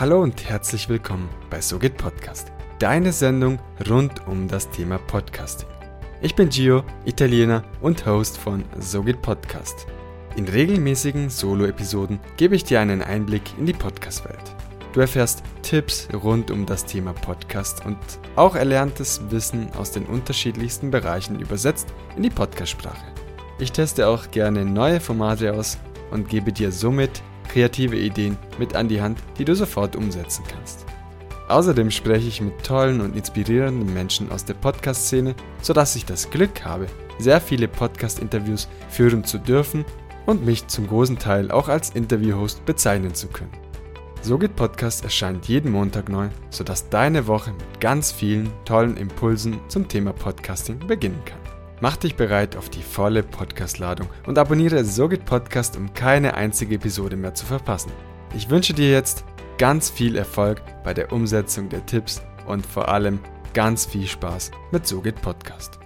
Hallo und herzlich willkommen bei So geht Podcast, deine Sendung rund um das Thema Podcasting. Ich bin Gio, Italiener und Host von So geht Podcast. In regelmäßigen Solo-Episoden gebe ich dir einen Einblick in die Podcast-Welt. Du erfährst Tipps rund um das Thema Podcast und auch erlerntes Wissen aus den unterschiedlichsten Bereichen übersetzt in die Podcast-Sprache. Ich teste auch gerne neue Formate aus und gebe dir somit kreative Ideen mit an die Hand, die du sofort umsetzen kannst. Außerdem spreche ich mit tollen und inspirierenden Menschen aus der Podcast-Szene, sodass ich das Glück habe, sehr viele Podcast-Interviews führen zu dürfen und mich zum großen Teil auch als Interviewhost bezeichnen zu können. So geht Podcast erscheint jeden Montag neu, sodass deine Woche mit ganz vielen tollen Impulsen zum Thema Podcasting beginnen kann. Mach dich bereit auf die volle Podcast-Ladung und abonniere Sogit Podcast, um keine einzige Episode mehr zu verpassen. Ich wünsche dir jetzt ganz viel Erfolg bei der Umsetzung der Tipps und vor allem ganz viel Spaß mit Sogit Podcast.